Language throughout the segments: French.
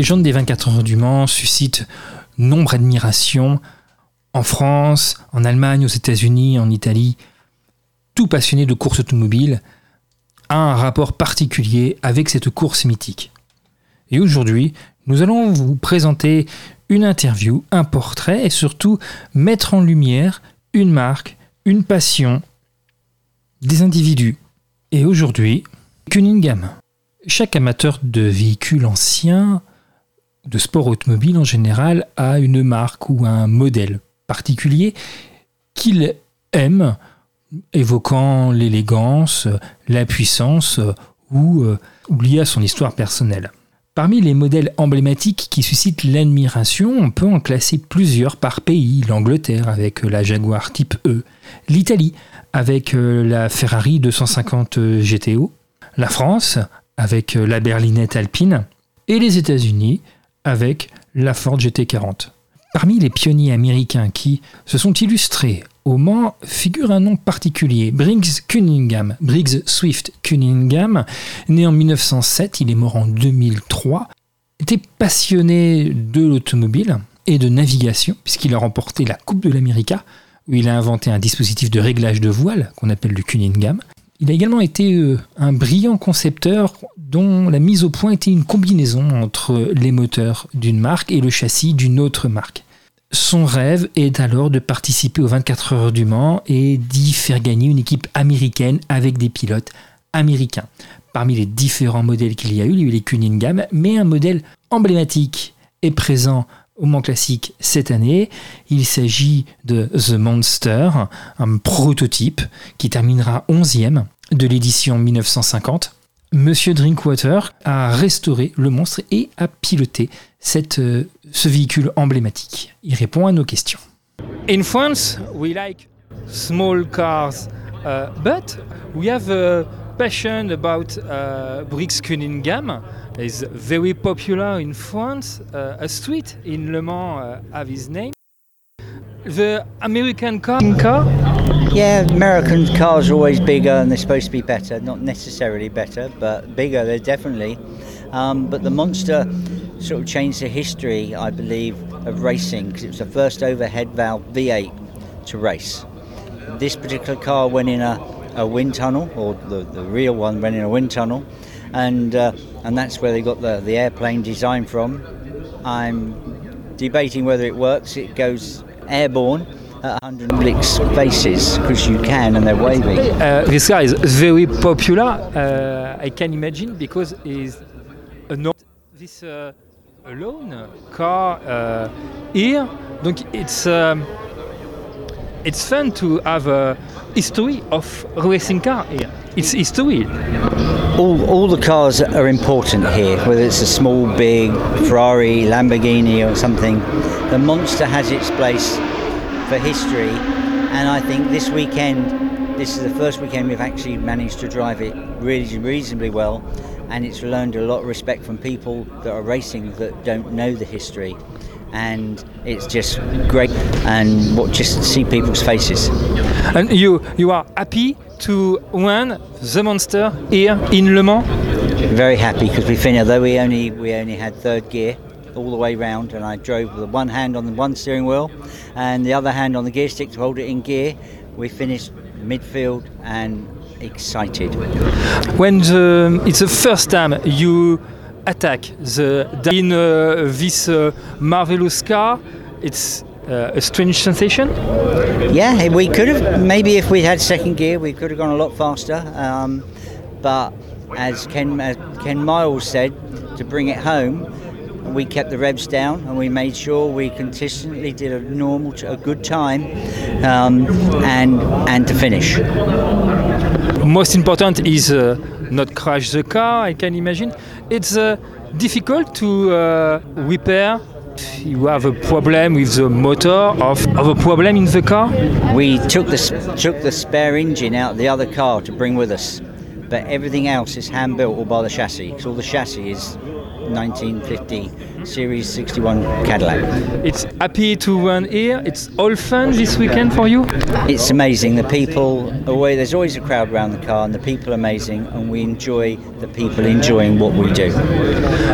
légende des 24 heures du Mans suscite nombre d'admiration en France, en Allemagne, aux États-Unis, en Italie. Tout passionné de course automobile a un rapport particulier avec cette course mythique. Et aujourd'hui, nous allons vous présenter une interview, un portrait et surtout mettre en lumière une marque, une passion, des individus. Et aujourd'hui, Cunningham. Chaque amateur de véhicules anciens, de sport automobile en général, a une marque ou un modèle particulier qu'il aime, évoquant l'élégance, la puissance ou, euh, ou lié à son histoire personnelle. Parmi les modèles emblématiques qui suscitent l'admiration, on peut en classer plusieurs par pays. L'Angleterre avec la Jaguar Type E, l'Italie avec euh, la Ferrari 250 GTO, la France avec euh, la berlinette alpine et les États-Unis avec la Ford GT40. Parmi les pionniers américains qui se sont illustrés au Mans figure un nom particulier, Briggs Cunningham. Briggs Swift Cunningham, né en 1907, il est mort en 2003, était passionné de l'automobile et de navigation, puisqu'il a remporté la Coupe de l'América, où il a inventé un dispositif de réglage de voile qu'on appelle le Cunningham. Il a également été euh, un brillant concepteur dont la mise au point était une combinaison entre les moteurs d'une marque et le châssis d'une autre marque. Son rêve est alors de participer aux 24 heures du Mans et d'y faire gagner une équipe américaine avec des pilotes américains. Parmi les différents modèles qu'il y a eu, il y a eu les Cunningham, mais un modèle emblématique est présent au Mans Classique cette année. Il s'agit de The Monster, un prototype qui terminera 11e de l'édition 1950. Monsieur Drinkwater a restauré le monstre et a piloté cette, euh, ce véhicule emblématique. Il répond à nos questions. In France, we like small cars, uh, but we have a passion about uh, Briggs Cunningham. It's very popular in France. Uh, a street in Le Mans uh, have his name. The American car. car? Yeah, American cars are always bigger and they're supposed to be better. Not necessarily better, but bigger, they're definitely. Um, but the Monster sort of changed the history, I believe, of racing because it was the first overhead valve V8 to race. This particular car went in a, a wind tunnel, or the, the real one went in a wind tunnel, and uh, and that's where they got the, the airplane design from. I'm debating whether it works. It goes airborne at 100 licks faces because you can and they're waving. Uh, this car is very popular, uh, I can imagine, because not this uh, alone car uh, here. Donc it's um, it's fun to have a history of racing car here. It's history. All, all the cars are important here, whether it's a small, big Ferrari, Lamborghini, or something. The Monster has its place for history, and I think this weekend, this is the first weekend we've actually managed to drive it really reasonably well, and it's learned a lot of respect from people that are racing that don't know the history. And it's just great, and what just see people's faces. And you you are happy to win the monster here in Le Mans? Very happy because we finished. Although we only we only had third gear all the way round, and I drove with one hand on the one steering wheel, and the other hand on the gear stick to hold it in gear. We finished midfield and excited. When the, it's the first time you attack the in uh, this uh, marvelous car, it's uh, a strange sensation. Yeah, we could have maybe if we had second gear, we could have gone a lot faster. Um, but as Ken as Ken Miles said, to bring it home, we kept the revs down and we made sure we consistently did a normal, a good time, um, and and to finish. Most important is uh, not crash the car. I can imagine it's uh, difficult to uh, repair. If you have a problem with the motor of a problem in the car. We took the took the spare engine out of the other car to bring with us, but everything else is hand built all by the chassis. Because all the chassis is 1950 Series 61 Cadillac. It's happy to run here. It's all fun this weekend for you. It's amazing. The people, away, there's always a crowd around the car, and the people are amazing, and we enjoy the people enjoying what we do.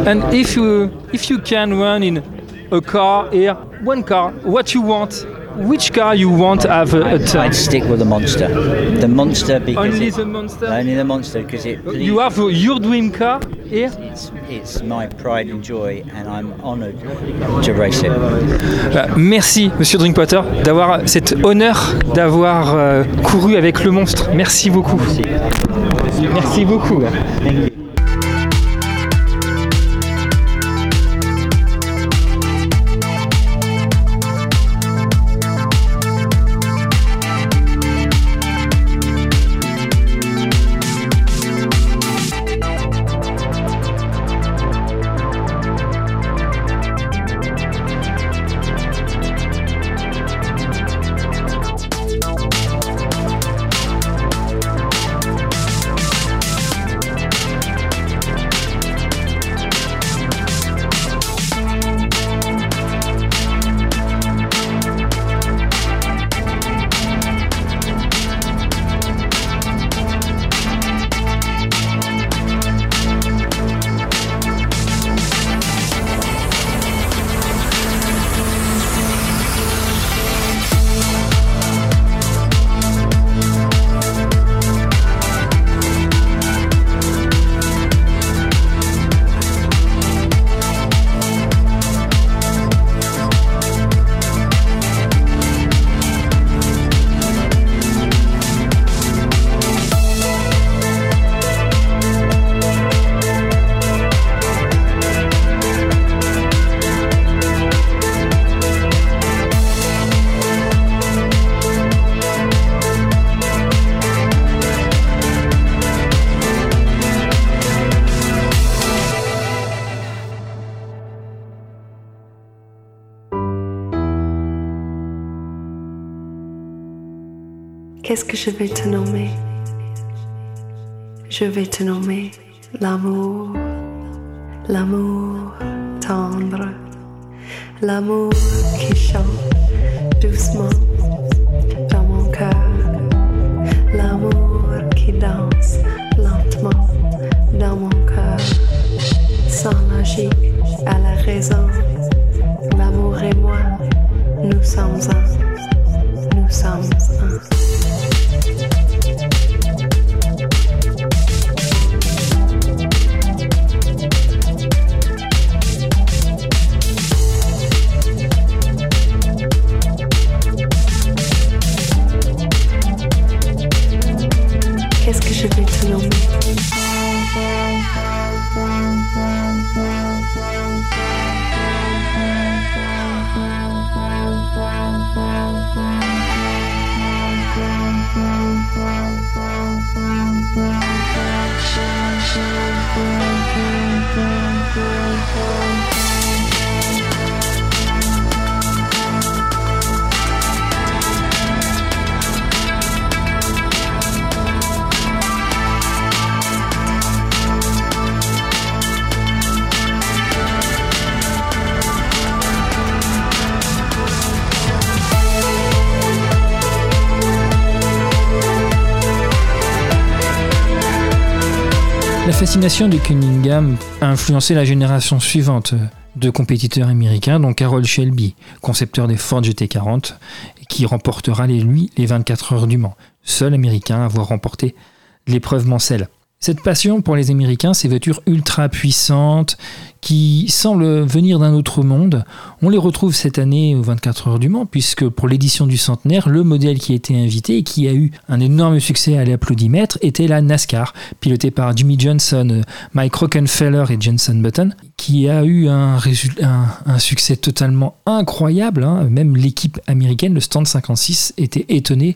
And if you if you can run in a car here, one car, what you want? Which car you want to have a, a turn? I'd stick with the monster. The monster because Only it, the monster? only the monster because it. You have your dream car here? It's, it's my pride and joy, and I'm honoured to race it. Bah, merci, Monsieur Drinkwater, d'avoir cet honneur d'avoir euh, couru avec le monstre. Merci beaucoup. Merci beaucoup. Qu'est-ce que je vais te nommer? Je vais te nommer l'amour, l'amour tendre, l'amour qui chante doucement dans mon cœur, l'amour qui danse lentement dans mon cœur, sans logique à la raison. L'amour et moi, nous sommes un, nous sommes un. Filme. Fascination de Cunningham a influencé la génération suivante de compétiteurs américains, dont Carroll Shelby, concepteur des Ford GT40, qui remportera lui les 24 heures du Mans, seul américain à avoir remporté l'épreuve Mancel. Cette passion pour les Américains, ces voitures ultra puissantes qui semblent venir d'un autre monde, on les retrouve cette année aux 24 heures du Mans, puisque pour l'édition du centenaire, le modèle qui a été invité et qui a eu un énorme succès à l'applaudimètre était la NASCAR, pilotée par Jimmy Johnson, Mike Rockefeller et Jenson Button, qui a eu un, succès totalement incroyable. hein. Même l'équipe américaine, le Stand 56, était étonnée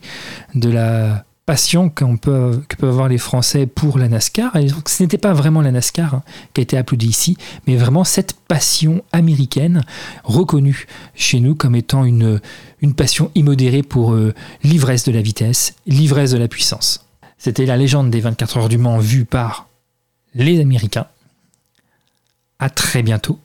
de la passion qu'on peut, que peuvent avoir les Français pour la NASCAR. Et donc, ce n'était pas vraiment la NASCAR hein, qui a été applaudie ici, mais vraiment cette passion américaine reconnue chez nous comme étant une, une passion immodérée pour euh, l'ivresse de la vitesse, l'ivresse de la puissance. C'était la légende des 24 heures du Mans vue par les Américains. À très bientôt